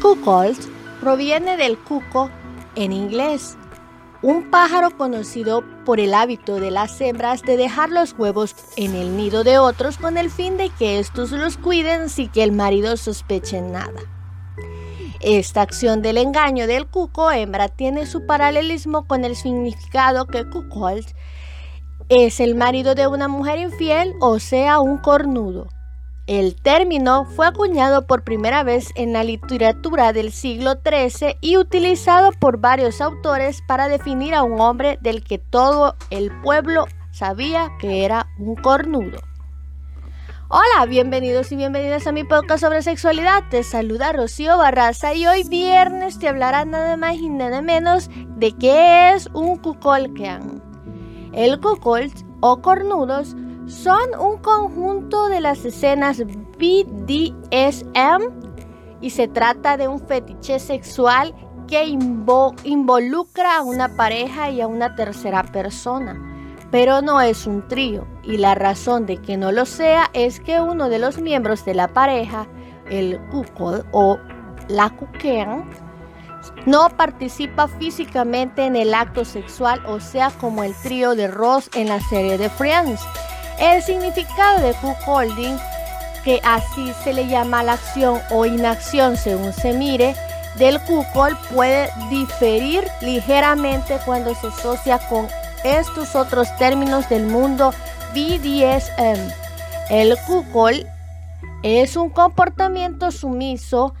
Cuckold proviene del cuco en inglés, un pájaro conocido por el hábito de las hembras de dejar los huevos en el nido de otros con el fin de que estos los cuiden sin que el marido sospeche nada. Esta acción del engaño del cuco hembra tiene su paralelismo con el significado que cuckold es el marido de una mujer infiel, o sea, un cornudo. El término fue acuñado por primera vez en la literatura del siglo XIII y utilizado por varios autores para definir a un hombre del que todo el pueblo sabía que era un cornudo. Hola, bienvenidos y bienvenidas a mi podcast sobre sexualidad. Te saluda Rocío Barraza y hoy viernes te hablará nada más y nada menos de qué es un cucolquean. El cuckold o cornudos son un conjunto de las escenas BDSM y se trata de un fetiche sexual que involucra a una pareja y a una tercera persona. Pero no es un trío y la razón de que no lo sea es que uno de los miembros de la pareja, el cuckold o la cuquean, no participa físicamente en el acto sexual, o sea, como el trío de Ross en la serie de Friends. El significado de cuckolding, que así se le llama la acción o inacción según se mire, del cuckold puede diferir ligeramente cuando se asocia con estos otros términos del mundo BDSM. El cuckold es un comportamiento sumiso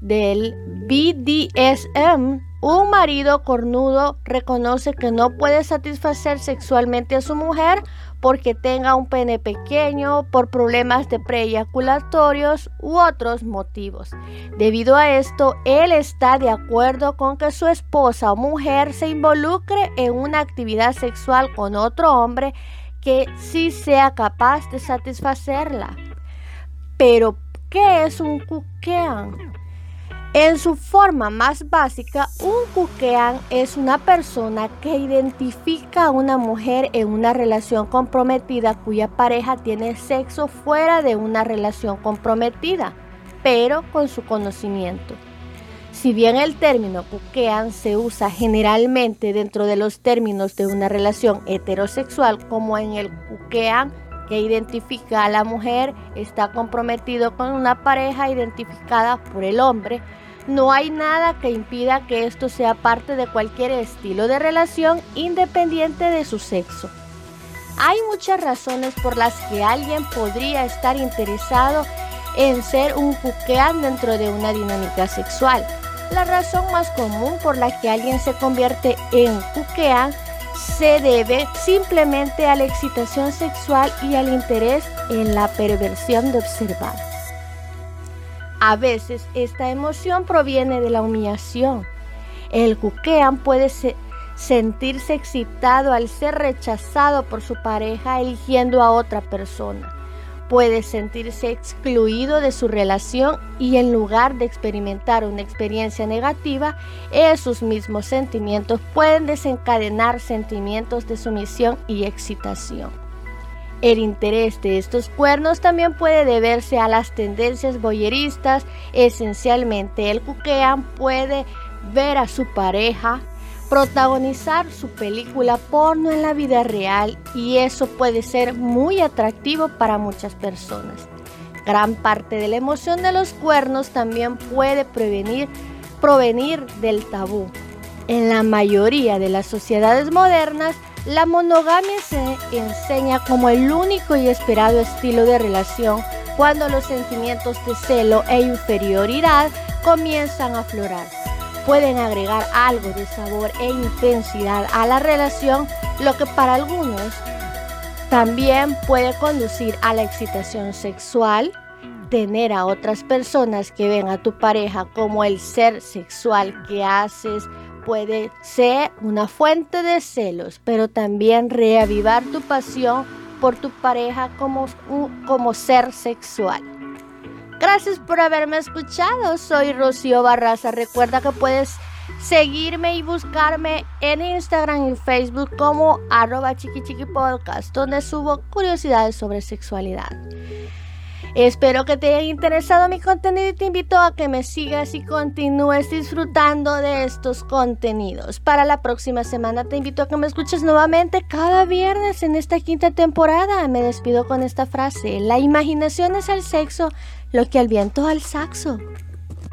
del BDSM un marido cornudo reconoce que no puede satisfacer sexualmente a su mujer porque tenga un pene pequeño, por problemas de preeyaculatorios u otros motivos. Debido a esto, él está de acuerdo con que su esposa o mujer se involucre en una actividad sexual con otro hombre que sí sea capaz de satisfacerla. Pero, ¿qué es un cuquean? En su forma más básica, un cuquean es una persona que identifica a una mujer en una relación comprometida cuya pareja tiene sexo fuera de una relación comprometida, pero con su conocimiento. Si bien el término cuquean se usa generalmente dentro de los términos de una relación heterosexual, como en el cuquean que identifica a la mujer está comprometido con una pareja identificada por el hombre, no hay nada que impida que esto sea parte de cualquier estilo de relación independiente de su sexo. Hay muchas razones por las que alguien podría estar interesado en ser un cuquean dentro de una dinámica sexual. La razón más común por la que alguien se convierte en cuquean se debe simplemente a la excitación sexual y al interés en la perversión de observar. A veces esta emoción proviene de la humillación. El cuquean puede sentirse excitado al ser rechazado por su pareja eligiendo a otra persona. Puede sentirse excluido de su relación y en lugar de experimentar una experiencia negativa, esos mismos sentimientos pueden desencadenar sentimientos de sumisión y excitación. El interés de estos cuernos también puede deberse a las tendencias boyeristas. Esencialmente, el cuquean puede ver a su pareja protagonizar su película porno en la vida real y eso puede ser muy atractivo para muchas personas. Gran parte de la emoción de los cuernos también puede provenir del tabú. En la mayoría de las sociedades modernas, la monogamia se enseña como el único y esperado estilo de relación cuando los sentimientos de celo e inferioridad comienzan a aflorar. Pueden agregar algo de sabor e intensidad a la relación, lo que para algunos también puede conducir a la excitación sexual, tener a otras personas que ven a tu pareja como el ser sexual que haces puede ser una fuente de celos, pero también reavivar tu pasión por tu pareja como, como ser sexual. Gracias por haberme escuchado. Soy Rocío Barraza. Recuerda que puedes seguirme y buscarme en Instagram y Facebook como arroba chiqui podcast, donde subo curiosidades sobre sexualidad. Espero que te haya interesado mi contenido y te invito a que me sigas y continúes disfrutando de estos contenidos. Para la próxima semana te invito a que me escuches nuevamente cada viernes en esta quinta temporada. Me despido con esta frase. La imaginación es el sexo, lo que al viento al saxo.